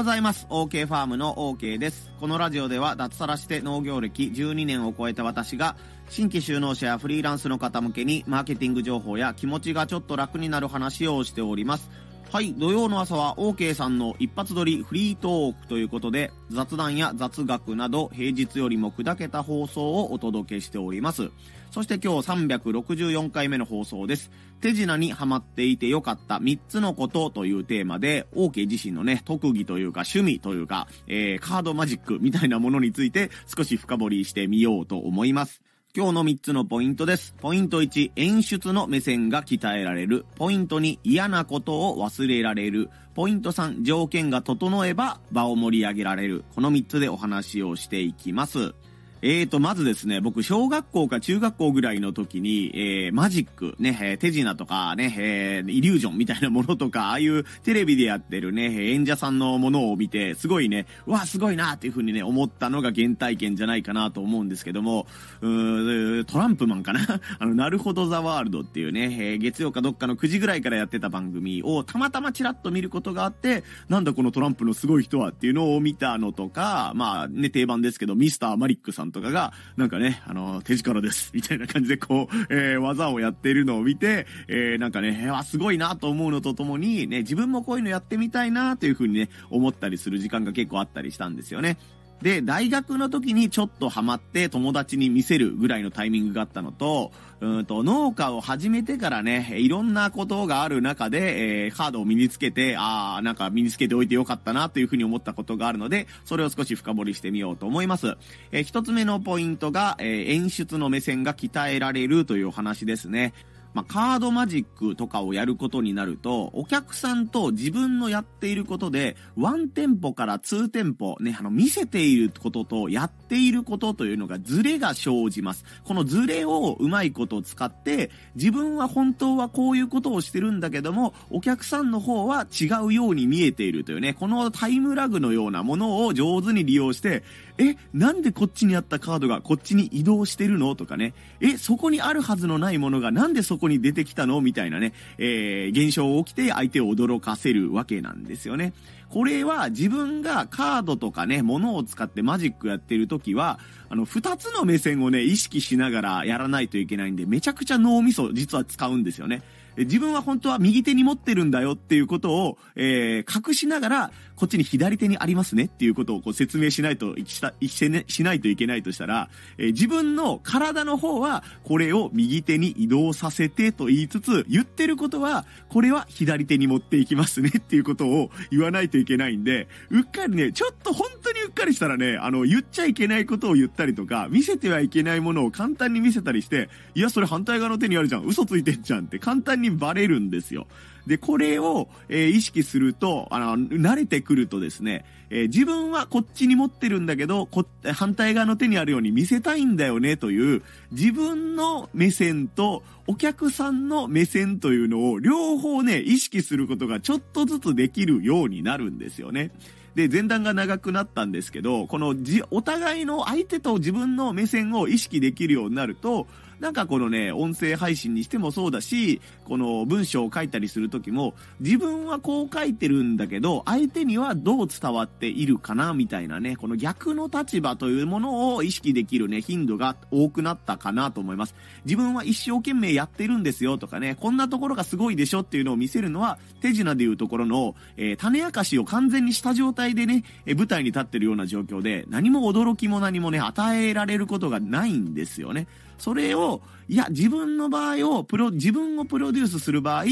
ございます。OK ファームの OK です。このラジオでは脱サラして農業歴12年を超えた私が、新規就農者やフリーランスの方向けにマーケティング情報や気持ちがちょっと楽になる話をしております。はい、土曜の朝は OK さんの一発撮りフリートークということで、雑談や雑学など平日よりも砕けた放送をお届けしております。そして今日364回目の放送です。手品にハマっていてよかった3つのことというテーマで、OK 自身のね、特技というか趣味というか、えー、カードマジックみたいなものについて少し深掘りしてみようと思います。今日の3つのポイントです。ポイント1、演出の目線が鍛えられる。ポイント2、嫌なことを忘れられる。ポイント3、条件が整えば場を盛り上げられる。この3つでお話をしていきます。えーと、まずですね、僕、小学校か中学校ぐらいの時に、えー、マジック、ね、えー手品とかね、えーイリュージョンみたいなものとか、ああいうテレビでやってるね、演者さんのものを見て、すごいね、うわ、すごいなっていう風にね、思ったのが原体験じゃないかなと思うんですけども、うートランプマンかな？あの、なるほどザワールドっていうね、えー月曜かどっかの9時ぐらいからやってた番組をたまたまチラッと見ることがあって、なんだこのトランプのすごい人はっていうのを見たのとか、まあね、定番ですけど、ミスターマリックさんとかが、なんかね、あの、手力です、みたいな感じでこう、えー技をやっているのを見て、えーなんかね、えーわ、すごいなと思うのとともに、ね、自分もこういうのやってみたいなというふうにね、思ったりする時間が結構あったりしたんですよね。で、大学の時にちょっとハマって友達に見せるぐらいのタイミングがあったのと、うんと、農家を始めてからね、いろんなことがある中で、えーカードを身につけて、あー、なんか身につけておいてよかったなというふうに思ったことがあるので、それを少し深掘りしてみようと思います。えー一つ目のポイントが、えー演出の目線が鍛えられるというお話ですね。まあ、カードマジックとかをやることになると、お客さんと自分のやっていることで、ワンテンポからツーテンポ、ね、あの、見せていることとやっていることというのがズレが生じます。このズレをうまいことを使って、自分は本当はこういうことをしてるんだけども、お客さんの方は違うように見えているというね、このタイムラグのようなものを上手に利用して、え、なんでこっちにあったカードがこっちに移動してるの？とかね、え、そこにあるはずのないものがなんでそここに出てきたの？みたいなね、えー、現象起きて相手を驚かせるわけなんですよね。これは自分がカードとかね、物を使ってマジックやってる時は、あの、二つの目線をね、意識しながらやらないといけないんで、めちゃくちゃ脳みそ実は使うんですよね。自分は本当は右手に持ってるんだよっていうことを、えー隠しながら、こっちに左手にありますねっていうことをこう説明しないと、したしねしないといけないとしたら、えー自分の体の方は、これを右手に移動させてと言いつつ、言ってることは、これは左手に持っていきますねっていうことを言わないといけないんで、うっかりね、ちょっと本当にうっかりしたらね、あの、言っちゃいけないことを言ったりとか、見せてはいけないものを簡単に見せたりして、いや、それ反対側の手にあるじゃん、嘘ついてんじゃんって簡単にバレるんですよ。で、これを、えー意識すると、あの、慣れてくるとですね、えー自分はこっちに持ってるんだけど、こ反対側の手にあるように見せたいんだよねという、自分の目線とお客さんの目線というのを両方ね、意識することがちょっとずつできるようになるんですよね。で、前段が長くなったんですけど、このじ、お互いの相手と自分の目線を意識できるようになると、なんかこのね、音声配信にしてもそうだし、この文章を書いたりするときも、自分はこう書いてるんだけど、相手にはどう伝わっているかな、みたいなね、この逆の立場というものを意識できるね、頻度が多くなったかなと思います。自分は一生懸命やってるんですよとかね、こんなところがすごいでしょっていうのを見せるのは、手品でいうところの、えー種明かしを完全にした状態でね、えー舞台に立ってるような状況で、何も驚きも何もね、与えられることがないんですよね。それを、いや、自分の場合を、プロ、自分をプロデュースする場合、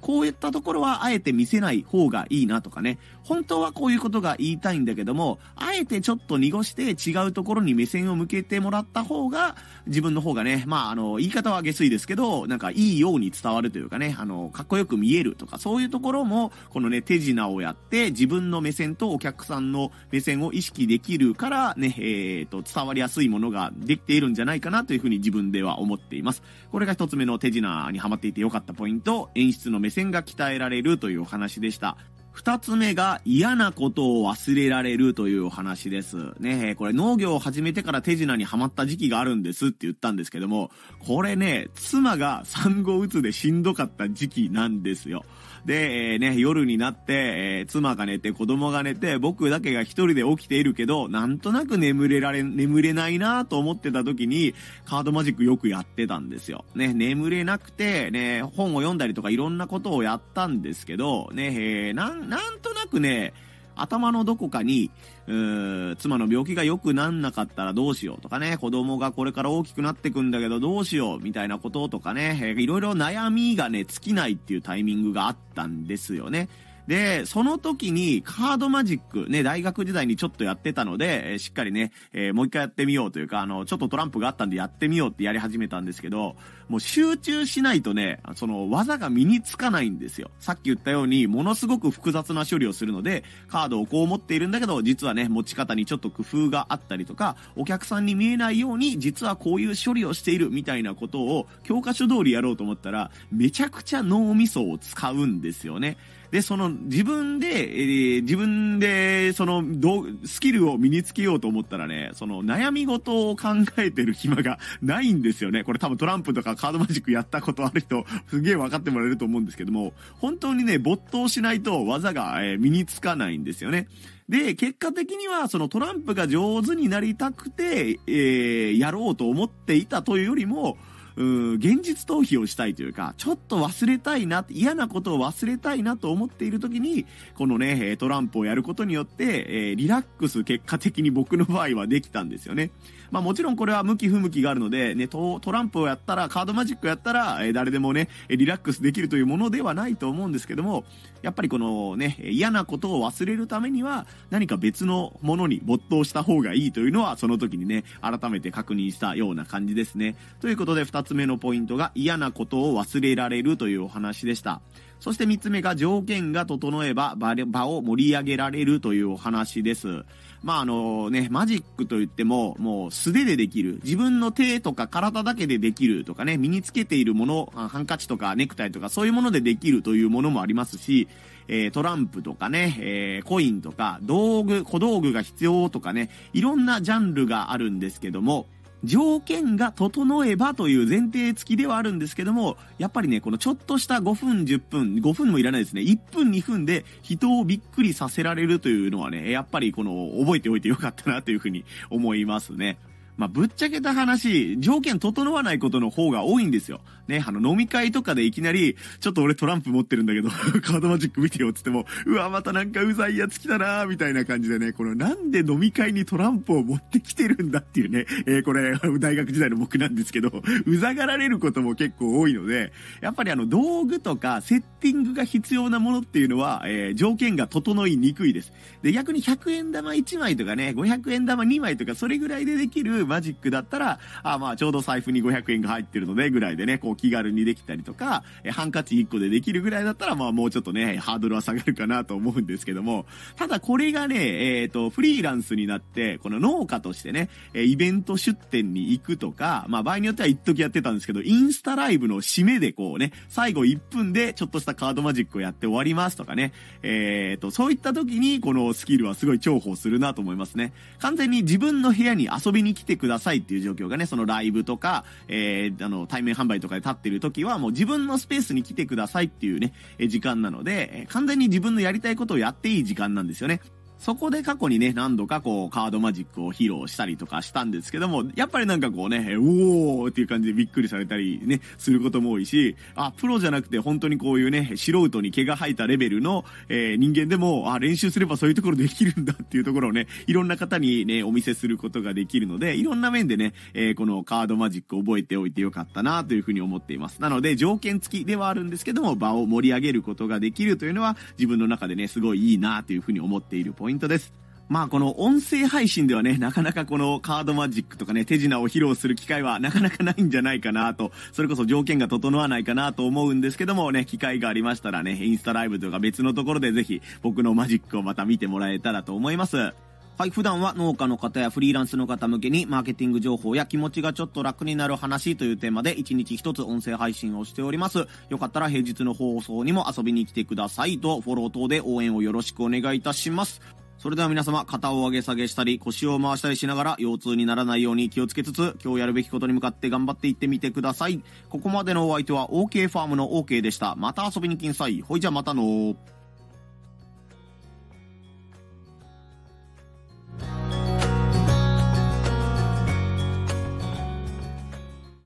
こういったところはあえて見せない方がいいなとかね、本当はこういうことが言いたいんだけども、あえてちょっと濁して違うところに目線を向けてもらった方が、自分の方がね、まあ、あの、言い方は下水ですけど、なんかいいように伝わるというかね、あの、かっこよく見えるとか、そういうところも、このね、手品をやって、自分の目線とお客さんの目線を意識できるから、ね、えっ、と、伝わりやすいものができているんじゃないかなというふうに自分では思っています。これが一つ目の手品にハマっていてよかったポイント、演出の目線が鍛えられるというお話でした。二つ目が嫌なことを忘れられるというお話です。ねこれ農業を始めてから手品にはまった時期があるんですって言ったんですけども、これね、妻が産後うつでしんどかった時期なんですよ。で、えー、ね、夜になって、えー、妻が寝て、子供が寝て、僕だけが一人で起きているけど、なんとなく眠れられ、眠れないなと思ってた時に、カードマジックよくやってたんですよ。ね、眠れなくて、ね、本を読んだりとかいろんなことをやったんですけど、ね、えー、なん、なんとなくね、頭のどこかに、うー妻の病気が良くなんなかったらどうしようとかね、子供がこれから大きくなってくんだけどどうしようみたいなこととかね、えー、いろいろ悩みがね、尽きないっていうタイミングがあったんですよね。で、その時にカードマジック、ね、大学時代にちょっとやってたので、えー、しっかりね、えー、もう一回やってみようというか、あの、ちょっとトランプがあったんでやってみようってやり始めたんですけど、もう集中しないとね、その技が身につかないんですよ。さっき言ったように、ものすごく複雑な処理をするので、カードをこう持っているんだけど、実はね、持ち方にちょっと工夫があったりとか、お客さんに見えないように、実はこういう処理をしているみたいなことを、教科書通りやろうと思ったら、めちゃくちゃ脳みそを使うんですよね。で、その自分で、えー、自分で、その、どスキルを身につけようと思ったらね、その悩み事を考えてる暇が ないんですよね。これ多分トランプとかカードマジックやったことある人、すげえ分かってもらえると思うんですけども、本当にね、没頭しないと技が、えー、身につかないんですよね。で、結果的には、そのトランプが上手になりたくて、えー、やろうと思っていたというよりも、う現実逃避をしたいというか、ちょっと忘れたいな、嫌なことを忘れたいなと思っている時に、このね、トランプをやることによって、えー、リラックス結果的に僕の場合はできたんですよね。まあもちろんこれは向き不向きがあるので、ね、トランプをやったら、カードマジックやったら、えー、誰でもね、リラックスできるというものではないと思うんですけども、やっぱりこのね、嫌なことを忘れるためには、何か別のものに没頭した方がいいというのは、その時にね、改めて確認したような感じですね。ということで、二つつ目のポイントが、嫌なことを忘れられるというお話でした。そして3つ目が条件が整えば場を盛り上げられるというお話です。まああのね、マジックといっても、もう素手でできる。自分の手とか体だけでできるとかね、身につけているもの、ハンカチとかネクタイとかそういうものでできるというものもありますし、えー、トランプとかね、えー、コインとか、道具、小道具が必要とかね、いろんなジャンルがあるんですけども、条件が整えばという前提付きではあるんですけども、やっぱりね、このちょっとした5分、10分、5分もいらないですね。1分、2分で人をびっくりさせられるというのはね、やっぱりこの、覚えておいてよかったなというふうに思いますね。まあ、ぶっちゃけた話、条件整わないことの方が多いんですよ。ね、あの、飲み会とかでいきなり、ちょっと俺トランプ持ってるんだけど、カードマジック見てよっつっても、うわ、またなんかうざいやつ来たなみたいな感じでね、このなんで飲み会にトランプを持ってきてるんだっていうね、えー、これ、大学時代の僕なんですけど、うざがられることも結構多いので、やっぱりあの、道具とかセッティングが必要なものっていうのは、えー、条件が整いにくいです。で、逆に100円玉1枚とかね、500円玉2枚とか、それぐらいでできるマジックだったら、あまあ、ちょうど財布に500円が入ってるので、ぐらいでね、こう気軽にできたりとか、えハンカチ1個でできるぐらいだったら、まあ、もうちょっとね、ハードルは下がるかなと思うんですけども、ただこれがね、えっ、ー、と、フリーランスになって、この農家としてね、えイベント出店に行くとか、まあ、場合によっては一時やってたんですけど、インスタライブの締めでこうね、最後1分でちょっとしたカードマジックをやって終わりますとかね、えっ、ー、と、そういった時にこのスキルはすごい重宝するなと思いますね。完全に自分の部屋に遊びに来てくださいっていう状況がね、そのライブとか、えー、あの、対面販売とかで立ってる時はもう自分のスペースに来てくださいっていうね、時間なので、完全に自分のやりたいことをやっていい時間なんですよね。そこで過去にね、何度かこう、カードマジックを披露したりとかしたんですけども、やっぱりなんかこうね、おーっていう感じでびっくりされたりね、することも多いし、あ、プロじゃなくて本当にこういうね、素人に毛が生えたレベルの、えー、人間でも、あ、練習すればそういうところできるんだっていうところをね、いろんな方にね、お見せすることができるので、いろんな面でね、えー、このカードマジック覚えておいてよかったなというふうに思っています。なので、条件付きではあるんですけども、場を盛り上げることができるというのは、自分の中でね、すごいいいなというふうに思っているポイントポイントです。まあこの音声配信ではね、なかなかこのカードマジックとかね、手品を披露する機会はなかなかないんじゃないかなと、それこそ条件が整わないかなと思うんですけどもね、機会がありましたらね、インスタライブとか別のところでぜひ僕のマジックをまた見てもらえたらと思います。はい、普段は農家の方やフリーランスの方向けにマーケティング情報や気持ちがちょっと楽になる話というテーマで1日1つ音声配信をしております。よかったら平日の放送にも遊びに来てくださいと、フォロー等で応援をよろしくお願いいたします。それでは皆様、肩を上げ下げしたり、腰を回したりしながら、腰痛にならないように気をつけつつ、今日やるべきことに向かって頑張っていってみてください。ここまでのお相手は OK ファームの OK でした。また遊びに来んさい。ほいじゃまたの